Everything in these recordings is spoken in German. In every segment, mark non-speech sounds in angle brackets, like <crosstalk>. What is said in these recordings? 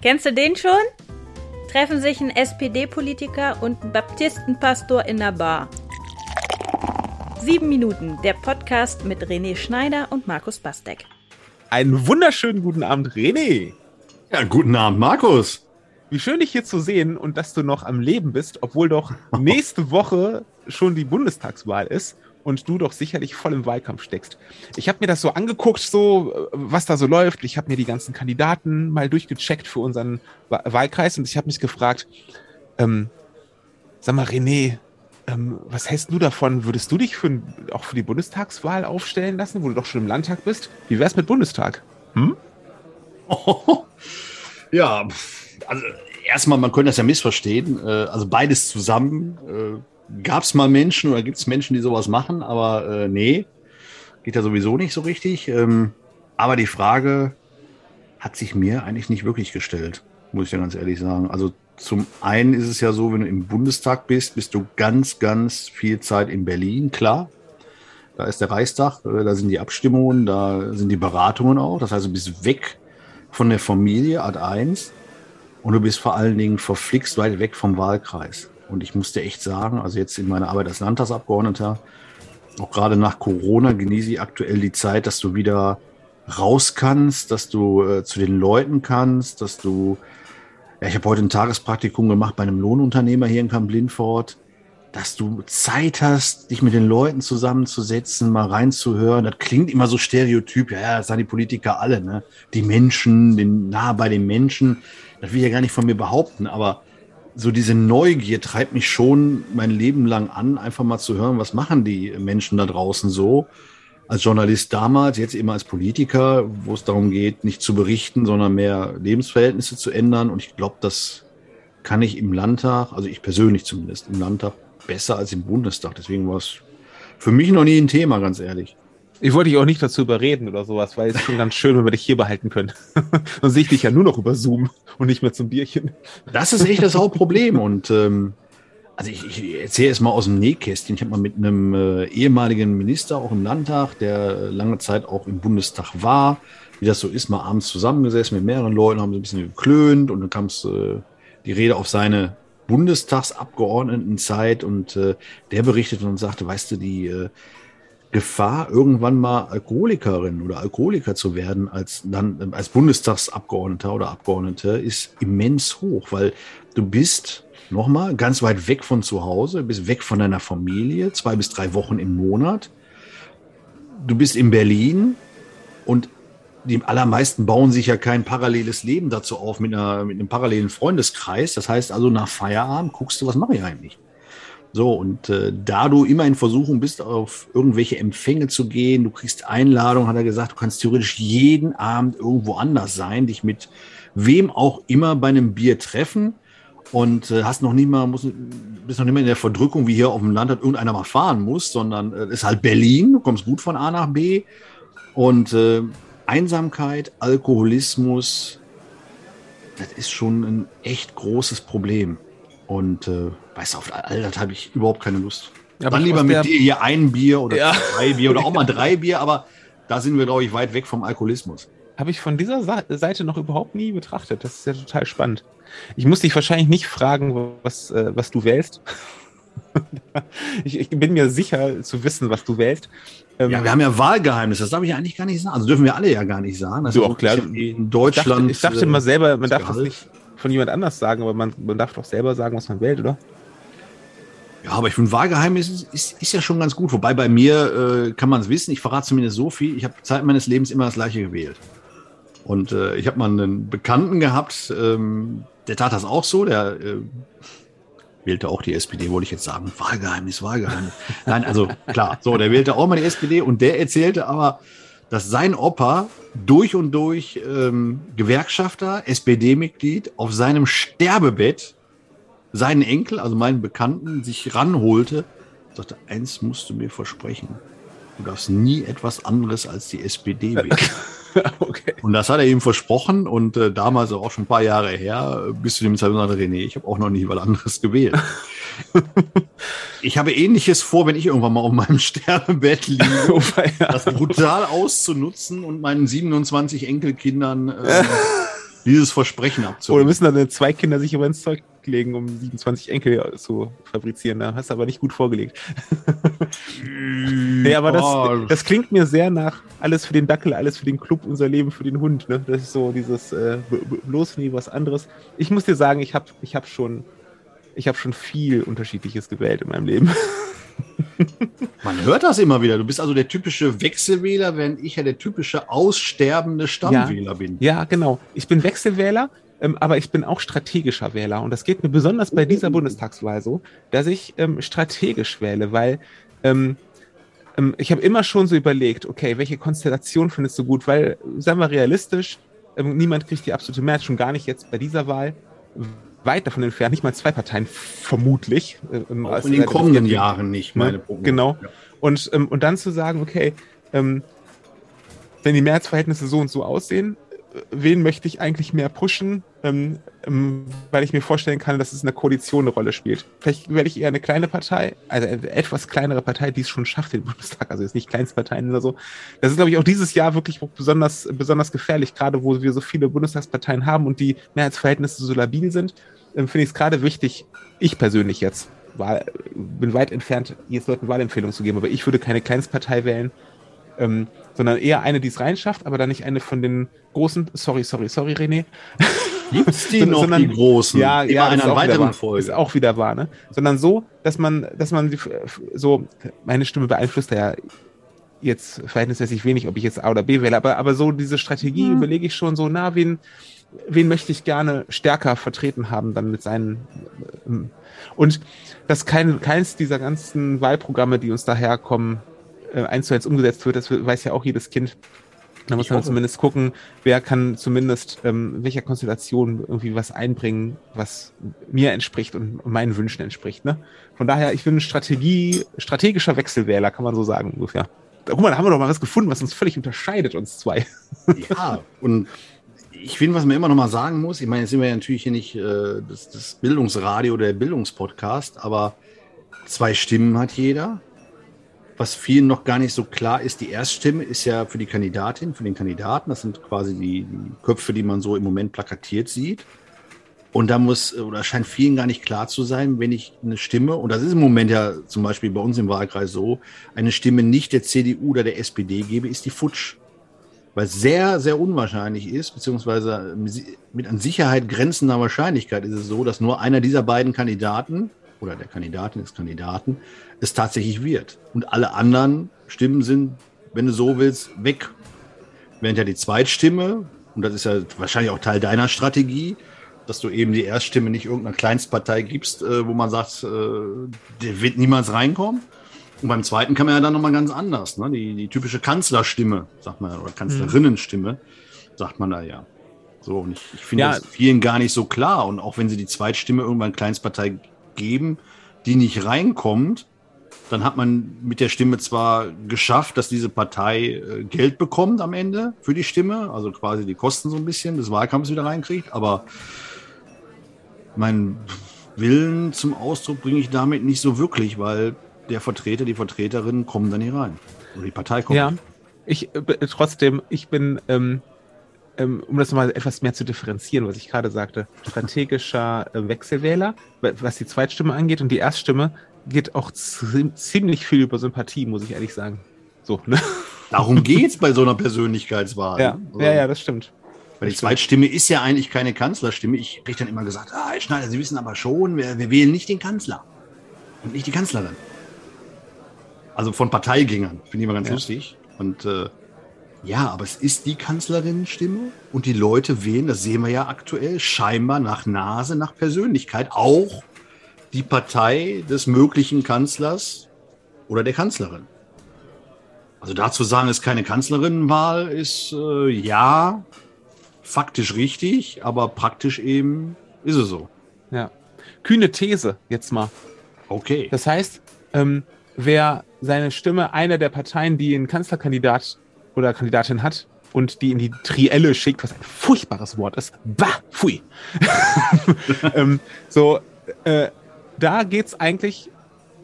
Kennst du den schon? Treffen sich ein SPD-Politiker und ein Baptistenpastor in der Bar. Sieben Minuten, der Podcast mit René Schneider und Markus Bastek. Einen wunderschönen guten Abend, René. Ja, guten Abend, Markus. Wie schön dich hier zu sehen und dass du noch am Leben bist, obwohl doch <laughs> nächste Woche schon die Bundestagswahl ist und du doch sicherlich voll im Wahlkampf steckst. Ich habe mir das so angeguckt, so was da so läuft. Ich habe mir die ganzen Kandidaten mal durchgecheckt für unseren Wahlkreis und ich habe mich gefragt, ähm, sag mal, René, ähm, was hältst du davon? Würdest du dich für, auch für die Bundestagswahl aufstellen lassen, wo du doch schon im Landtag bist? Wie wär's mit Bundestag? Hm? Oh, <laughs> ja, also erstmal, man könnte das ja missverstehen. Äh, also beides zusammen äh, Gab es mal Menschen oder gibt es Menschen, die sowas machen, aber äh, nee, geht ja sowieso nicht so richtig. Ähm, aber die Frage hat sich mir eigentlich nicht wirklich gestellt, muss ich ja ganz ehrlich sagen. Also zum einen ist es ja so, wenn du im Bundestag bist, bist du ganz, ganz viel Zeit in Berlin, klar. Da ist der Reichstag, äh, da sind die Abstimmungen, da sind die Beratungen auch. Das heißt, du bist weg von der Familie, Art 1. Und du bist vor allen Dingen verflixt weit weg vom Wahlkreis. Und ich musste echt sagen, also jetzt in meiner Arbeit als Landtagsabgeordneter, auch gerade nach Corona genieße ich aktuell die Zeit, dass du wieder raus kannst, dass du äh, zu den Leuten kannst, dass du, ja, ich habe heute ein Tagespraktikum gemacht bei einem Lohnunternehmer hier in Kamp-Lindfort, dass du Zeit hast, dich mit den Leuten zusammenzusetzen, mal reinzuhören. Das klingt immer so stereotyp, ja, das sagen die Politiker alle, ne? Die Menschen, den, nah bei den Menschen. Das will ich ja gar nicht von mir behaupten, aber so diese Neugier treibt mich schon mein Leben lang an, einfach mal zu hören, was machen die Menschen da draußen so. Als Journalist damals, jetzt immer als Politiker, wo es darum geht, nicht zu berichten, sondern mehr Lebensverhältnisse zu ändern. Und ich glaube, das kann ich im Landtag, also ich persönlich zumindest, im Landtag besser als im Bundestag. Deswegen war es für mich noch nie ein Thema, ganz ehrlich. Ich wollte dich auch nicht dazu überreden oder sowas, weil es schon ganz schön, wenn wir dich hier behalten können. <laughs> Dann sehe ich dich ja nur noch über Zoom und nicht mehr zum Bierchen. Das ist echt das Hauptproblem. Und ähm, also ich, ich erzähle es mal aus dem Nähkästchen. Ich habe mal mit einem äh, ehemaligen Minister auch im Landtag, der lange Zeit auch im Bundestag war, wie das so ist, mal abends zusammengesessen mit mehreren Leuten, haben so ein bisschen geklönt und dann kam es äh, die Rede auf seine Bundestagsabgeordnetenzeit und äh, der berichtete und sagte, weißt du, die äh, Gefahr, irgendwann mal Alkoholikerin oder Alkoholiker zu werden als dann als Bundestagsabgeordneter oder Abgeordnete ist immens hoch, weil du bist nochmal ganz weit weg von zu Hause, bist weg von deiner Familie, zwei bis drei Wochen im Monat. Du bist in Berlin und die allermeisten bauen sich ja kein paralleles Leben dazu auf mit, einer, mit einem parallelen Freundeskreis. Das heißt also, nach Feierabend guckst du, was mache ich eigentlich? So, und äh, da du immer in Versuchung bist, auf irgendwelche Empfänge zu gehen, du kriegst Einladung, hat er gesagt, du kannst theoretisch jeden Abend irgendwo anders sein, dich mit wem auch immer bei einem Bier treffen und äh, hast noch nie mal, musst, bist noch nicht mal in der Verdrückung, wie hier auf dem Land, dass irgendeiner mal fahren muss, sondern äh, ist halt Berlin, du kommst gut von A nach B und äh, Einsamkeit, Alkoholismus, das ist schon ein echt großes Problem. Und äh, weißt du, auf all das habe ich überhaupt keine Lust. Ja, Dann lieber mit dir hier ein Bier oder ja. zwei Bier oder auch mal <laughs> drei Bier, aber da sind wir, glaube ich, weit weg vom Alkoholismus. Habe ich von dieser Seite noch überhaupt nie betrachtet. Das ist ja total spannend. Ich muss dich wahrscheinlich nicht fragen, was, äh, was du wählst. <laughs> ich, ich, bin mir sicher zu wissen, was du wählst. Ähm, ja, wir haben ja Wahlgeheimnis, das darf ich ja eigentlich gar nicht sagen. Also dürfen wir alle ja gar nicht sagen. Das du auch klar. In Deutschland. Ich dachte, ich dachte mal selber, man darf das nicht von jemand anders sagen, aber man, man darf doch selber sagen, was man wählt, oder? Ja, aber ich finde, Wahlgeheimnis ist, ist, ist, ja schon ganz gut. Wobei bei mir äh, kann man es wissen, ich verrate zumindest so viel, ich habe Zeit meines Lebens immer das gleiche gewählt. Und äh, ich habe mal einen Bekannten gehabt, ähm, der tat das auch so, der äh, wählte auch die SPD, wollte ich jetzt sagen. Wahlgeheimnis, Wahlgeheimnis. Nein, also klar, so, der wählte auch mal die SPD und der erzählte aber, dass sein Opa durch und durch ähm, Gewerkschafter, SPD-Mitglied, auf seinem Sterbebett seinen Enkel, also meinen Bekannten, sich ranholte, sagte, eins musst du mir versprechen. Du darfst nie etwas anderes als die SPD <laughs> wählen. okay. Und das hat er ihm versprochen und äh, damals auch schon ein paar Jahre her, bis zu dem Zeitpunkt sagte René, ich habe auch noch nie was anderes gewählt. <laughs> ich habe ähnliches vor, wenn ich irgendwann mal auf meinem <laughs> Sterbebett liege, <laughs> oh, das brutal auszunutzen und meinen 27 Enkelkindern äh, <laughs> dieses Versprechen abzuholen. Oder müssen dann zwei Kinder sich über ins Zeug legen, um 27 Enkel zu fabrizieren. Da hast du aber nicht gut vorgelegt. nee, aber das, Oh. das klingt mir sehr nach alles für den Dackel, alles für den Club, unser Leben für den Hund. Ne? Das ist so dieses äh, bloß nie was anderes. Ich muss dir sagen, ich habe ich hab schon, ich hab schon viel Unterschiedliches gewählt in meinem Leben. <laughs> Man hört das immer wieder. Du bist also der typische Wechselwähler, während ich ja der typische aussterbende Stammwähler bin. Ja, genau. Ich bin Wechselwähler, ähm, aber ich bin auch strategischer Wähler. Und das geht mir besonders bei dieser Bundestagswahl so, dass ich ähm, strategisch wähle, weil ähm, ähm, ich habe immer schon so überlegt, okay, welche Konstellation findest du gut? Weil, sagen wir realistisch, ähm, niemand kriegt die absolute Mehrheit, schon gar nicht jetzt bei dieser Wahl. Weit davon entfernt, nicht mal zwei Parteien, vermutlich. äh, ähm, Auch in den kommenden Jahren nicht, Ne? meine Prognose. Genau. Ja. Und, ähm, und dann zu sagen, okay, ähm, wenn die Mehrheitsverhältnisse so und so aussehen, wen möchte ich eigentlich mehr pushen, ähm, ähm, weil ich mir vorstellen kann, dass es in der Koalition eine Rolle spielt. Vielleicht werde ich eher eine kleine Partei, also eine etwas kleinere Partei, die es schon schafft, den <laughs> Bundestag, also jetzt nicht Kleinstparteien oder so. Das ist, glaube ich, auch dieses Jahr wirklich besonders, besonders gefährlich, gerade wo wir so viele Bundestagsparteien haben und die Mehrheitsverhältnisse so labil sind, ähm, finde ich es gerade wichtig, ich persönlich jetzt, Wahl, bin weit entfernt, jetzt Leuten Wahlempfehlungen zu geben, aber ich würde keine Kleinstpartei wählen, ähm, sondern eher eine, die es reinschafft, aber dann nicht eine von den großen, sorry, sorry, sorry, René. <laughs> Gibt's die noch, sondern- die großen? Ja, Immer ja, einer weiteren. Folge. ist auch wieder wahr, ne? Sondern so, dass man, dass man die- so, meine Stimme beeinflusst ja jetzt verhältnismäßig wenig, ob ich jetzt A oder B wähle, aber, aber so diese Strategie Mhm. überlege ich schon so, na, wen, wen möchte ich gerne stärker vertreten haben, dann mit seinen, ähm, und dass kein, keins dieser ganzen Wahlprogramme, die uns daherkommen, eins zu eins umgesetzt wird, das weiß ja auch jedes Kind. Da muss man zumindest gucken, wer kann zumindest ähm, welcher Konstellation irgendwie was einbringen, was mir entspricht und meinen Wünschen entspricht. Ne? Von daher, ich bin ein Strategie, strategischer Wechselwähler, kann man so sagen ungefähr. Guck mal, da haben wir doch mal was gefunden, was uns völlig unterscheidet, uns zwei. <laughs> Ja, und ich finde, was man immer noch mal sagen muss, ich meine, jetzt sind wir ja natürlich hier nicht äh, das, das Bildungsradio oder der Bildungspodcast, aber zwei Stimmen hat jeder. Was vielen noch gar nicht so klar ist, die Erststimme ist ja für die Kandidatin, für den Kandidaten. Das sind quasi die, die Köpfe, die man so im Moment plakatiert sieht. Und da muss, oder scheint vielen gar nicht klar zu sein, wenn ich eine Stimme, und das ist im Moment ja zum Beispiel bei uns im Wahlkreis so, eine Stimme nicht der CDU oder der SPD gebe, ist die futsch weil sehr, sehr unwahrscheinlich ist, beziehungsweise mit an Sicherheit grenzender Wahrscheinlichkeit ist es so, dass nur einer dieser beiden Kandidaten oder der Kandidatin des Kandidaten es tatsächlich wird. Und alle anderen Stimmen sind, wenn du so willst, weg. Während ja die Zweitstimme, und das ist ja wahrscheinlich auch Teil deiner Strategie, dass du eben die Erststimme nicht irgendeiner Kleinstpartei gibst, äh, wo man sagt, äh, der wird niemals reinkommen. Und beim zweiten kann man ja dann nochmal ganz anders. Ne? Die, die typische Kanzlerstimme, sagt man, oder Kanzlerinnenstimme, sagt man da ja. So, und ich, ich finde Ja. das vielen gar nicht so klar. Und auch wenn sie die Zweitstimme irgendwann Kleinstpartei geben, die nicht reinkommt, dann hat man mit der Stimme zwar geschafft, dass diese Partei äh, Geld bekommt am Ende für die Stimme, also quasi die Kosten so ein bisschen des Wahlkampfs wieder reinkriegt, aber meinen Willen zum Ausdruck bringe ich damit nicht so wirklich, weil der Vertreter, die Vertreterin kommen da nicht rein. Oder die Partei kommt. Ja, ich äh, trotzdem, ich bin, ähm, um das nochmal etwas mehr zu differenzieren, was ich gerade sagte, strategischer äh, Wechselwähler, wa- was die Zweitstimme angeht und die Erststimme geht auch zi- ziemlich viel über Sympathie, muss ich ehrlich sagen. So, ne? Darum <laughs> geht es bei so einer Persönlichkeitswahl. Ja, ne? Also, ja, ja, das stimmt. Weil die Zweitstimme ist ja eigentlich keine Kanzlerstimme. Ich kriege dann immer gesagt, ah, Herr Schneider, Sie wissen aber schon, wir, wir wählen nicht den Kanzler und nicht die Kanzlerin. Also von Parteigängern, finde ich immer ganz Ja. lustig. Und äh, ja, aber es ist die Kanzlerinnenstimme und die Leute wählen, das sehen wir ja aktuell, scheinbar nach Nase, nach Persönlichkeit, auch die Partei des möglichen Kanzlers oder der Kanzlerin. Also dazu sagen, es ist keine Kanzlerinnenwahl, ist äh, ja faktisch richtig, aber praktisch eben ist es so. Ja. Kühne These jetzt mal. Okay. Das heißt, ähm, wer seine Stimme einer der Parteien, die einen Kanzlerkandidat oder Kandidatin hat und die in die Trielle schickt, was ein furchtbares Wort ist, bah, pfui. <laughs> ähm, so, äh, da geht's eigentlich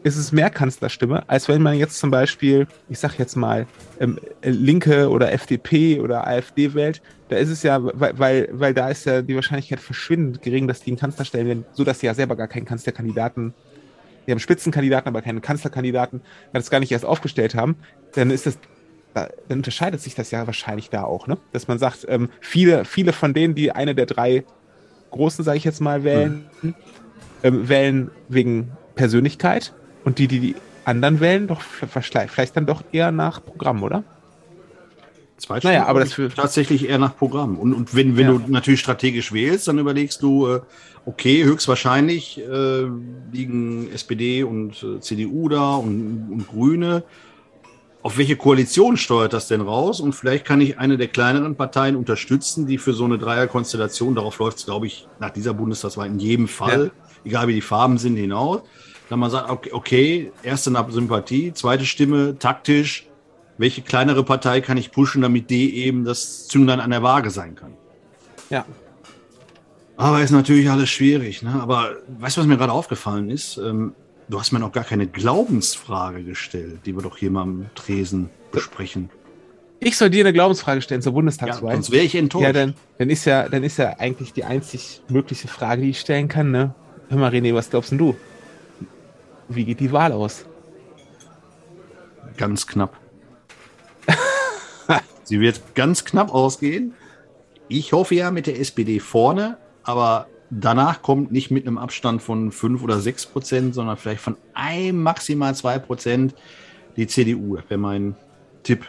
ist es mehr Kanzlerstimme, als wenn man jetzt zum Beispiel, ich sag jetzt mal, ähm, Linke oder FDP oder AfD wählt. Da ist es ja, weil, weil, weil da ist ja die Wahrscheinlichkeit verschwindend gering, dass die einen Kanzler stellen werden, so dass sie ja selber gar keinen Kanzlerkandidaten, die haben Spitzenkandidaten, aber keinen Kanzlerkandidaten, das gar nicht erst aufgestellt haben, dann ist das dann unterscheidet sich das ja wahrscheinlich da auch, ne? Dass man sagt, ähm, viele, viele von denen, die eine der drei großen, sage ich jetzt mal, wählen, mhm. ähm, wählen wegen Persönlichkeit und die, die die anderen wählen, doch vielleicht dann doch eher nach Programm, oder? Zweitens naja, aber das für tatsächlich eher nach Programm. Und, und wenn, wenn ja. du natürlich strategisch wählst, dann überlegst du, äh, okay, höchstwahrscheinlich äh, liegen SPD und äh, CDU da und, und Grüne. Auf welche Koalition steuert das denn raus? Und vielleicht kann ich eine der kleineren Parteien unterstützen, die für so eine Dreierkonstellation, darauf läuft es, glaube ich, nach dieser Bundestagswahl in jedem Fall, ja. egal wie die Farben sind, hinaus. Dann man sagt, okay, okay, erste Sympathie, zweite Stimme, taktisch, welche kleinere Partei kann ich pushen, damit die eben das Zünglein an der Waage sein kann. Ja. Aber ist natürlich alles schwierig. Ne? Aber weißt du, was mir gerade aufgefallen ist? Ähm, du hast mir noch gar keine Glaubensfrage gestellt, die wir doch hier mal am Tresen besprechen. Ich soll dir eine Glaubensfrage stellen zur Bundestagswahl. Ja, sonst wäre ich enttäuscht. Ja, dann, dann, ist ja, dann ist ja eigentlich die einzig mögliche Frage, die ich stellen kann. Ne? Hör mal, René, was glaubst denn du? Wie geht die Wahl aus? Ganz knapp. <laughs> Sie wird ganz knapp ausgehen. Ich hoffe ja mit der SPD vorne, aber danach kommt nicht mit einem Abstand von 5 oder 6 Prozent, sondern vielleicht von einem, maximal 2 Prozent die CDU. Das wäre mein Tipp.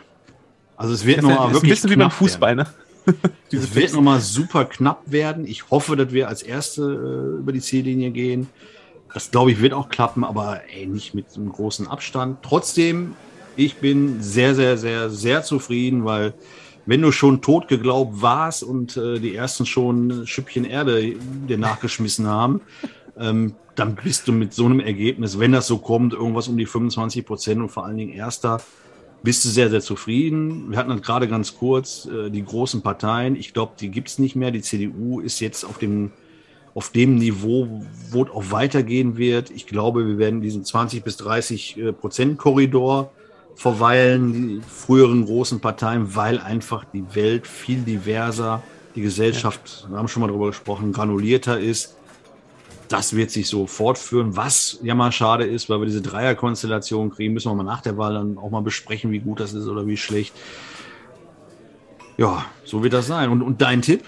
Also es wird nochmal wirklich. Ein bisschen wie beim Fußball, werden. ne? <laughs> es wird nochmal super knapp werden. Ich hoffe, dass wir als Erste äh, über die Ziellinie gehen. Das glaube ich wird auch klappen, aber ey, nicht mit einem großen Abstand. Trotzdem ich bin sehr, sehr, sehr, sehr zufrieden, weil wenn du schon tot geglaubt warst und äh, die ersten schon Schüppchen Erde dir nachgeschmissen haben, ähm, dann bist du mit so einem Ergebnis, wenn das so kommt, irgendwas um die 25 Prozent und vor allen Dingen Erster, bist du sehr, sehr zufrieden. Wir hatten gerade ganz kurz, äh, die großen Parteien, ich glaube, die gibt es nicht mehr. Die CDU ist jetzt auf dem, auf dem Niveau, wo es auch weitergehen wird. Ich glaube, wir werden diesen 20 bis 30 äh, Prozent Korridor verweilen die früheren großen Parteien, weil einfach die Welt viel diverser, die Gesellschaft, wir haben schon mal darüber gesprochen, granulierter ist. Das wird sich so fortführen, was ja mal schade ist, weil wir diese Dreierkonstellation kriegen, müssen wir mal nach der Wahl dann auch mal besprechen, wie gut das ist oder wie schlecht. Ja, so wird das sein. Und, und dein Tipp?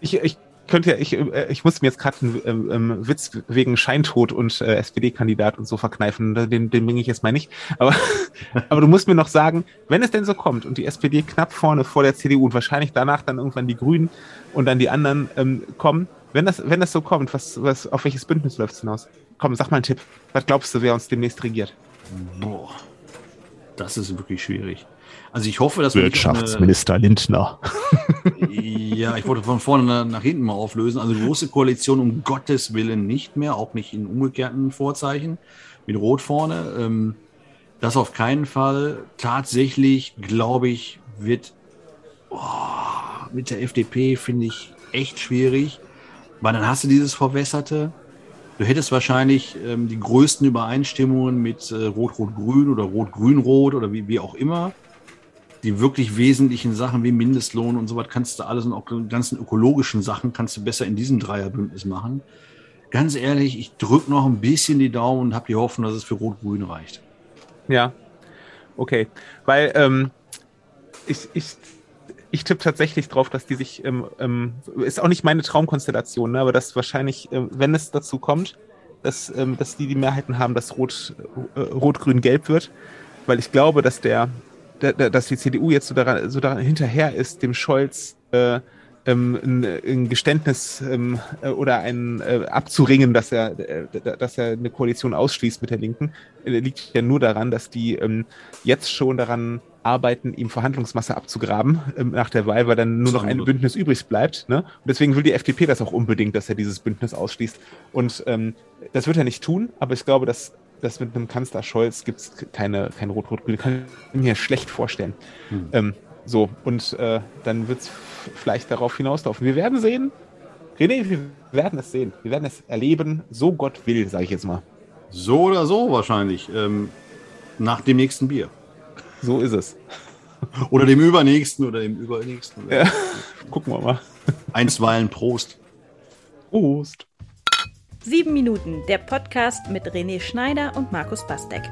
Ich, ich könnte ja, ich, äh, ich muss mir jetzt gerade einen ähm, ähm, Witz wegen Scheintod und äh, SPD-Kandidat und so verkneifen. Den, den bringe ich jetzt mal nicht. Aber, <laughs> aber du musst mir noch sagen, wenn es denn so kommt und die SPD knapp vorne vor der CDU und wahrscheinlich danach dann irgendwann die Grünen und dann die anderen ähm, kommen, wenn das, wenn das so kommt, was, was, auf welches Bündnis läuft es hinaus? Komm, sag mal einen Tipp. Was glaubst du, wer uns demnächst regiert? Boah, das ist wirklich schwierig. Also ich hoffe, dass Wirtschaftsminister eine, Lindner. <laughs> ja, ich wollte von vorne nach hinten mal auflösen. Also große Koalition um Gottes Willen nicht mehr, auch nicht in umgekehrten Vorzeichen mit Rot vorne. Ähm, das auf keinen Fall. Tatsächlich, glaube ich, wird oh, mit der FDP finde ich echt schwierig, weil dann hast du dieses Verwässerte. Du hättest wahrscheinlich ähm, die größten Übereinstimmungen mit äh, Rot-Rot-Grün oder Rot-Grün-Rot oder wie, wie auch immer die wirklich wesentlichen Sachen wie Mindestlohn und so was kannst du alles und auch die ganzen ökologischen Sachen kannst du besser in diesem Dreierbündnis machen. Ganz ehrlich, ich drücke noch ein bisschen die Daumen und habe die Hoffnung, dass es für Rot-Grün reicht. Ja, okay. Weil ähm, ich, ich, ich tippe tatsächlich drauf, dass die sich, ähm, ähm, ist auch nicht meine Traumkonstellation, ne, aber dass wahrscheinlich, äh, wenn es dazu kommt, dass, ähm, dass die die Mehrheiten haben, dass Rot, äh, Rot-Grün-Gelb wird. Weil ich glaube, dass der, dass die CDU jetzt so daran, so daran hinterher ist, dem Scholz äh, ähm, ein, ein, Geständnis ähm, äh, oder ein äh, abzuringen, dass er, äh, dass er eine Koalition ausschließt mit der Linken, äh, liegt ja nur daran, dass die ähm, jetzt schon daran arbeiten, ihm Verhandlungsmasse abzugraben ähm, nach der Wahl, weil dann nur noch ein Bündnis übrig bleibt. Ne? Und deswegen will die FDP das auch unbedingt, dass er dieses Bündnis ausschließt. Und ähm, das wird er nicht tun, aber ich glaube, dass das mit einem Kanzler Scholz gibt es keine, kein Rot-Rot-Grün. Kann ich mir schlecht vorstellen. Hm. Ähm, so, und äh, dann wird es vielleicht darauf hinauslaufen. Wir werden sehen. René, wir werden es sehen. Wir werden es erleben, so Gott will, sage ich jetzt mal. So oder so wahrscheinlich. Ähm, nach dem nächsten Bier. So ist es. Oder dem übernächsten oder dem übernächsten. Ja. <laughs> Gucken wir mal. Einstweilen Prost. Prost. Sieben Minuten, der Podcast mit René Schneider und Markus Bastek.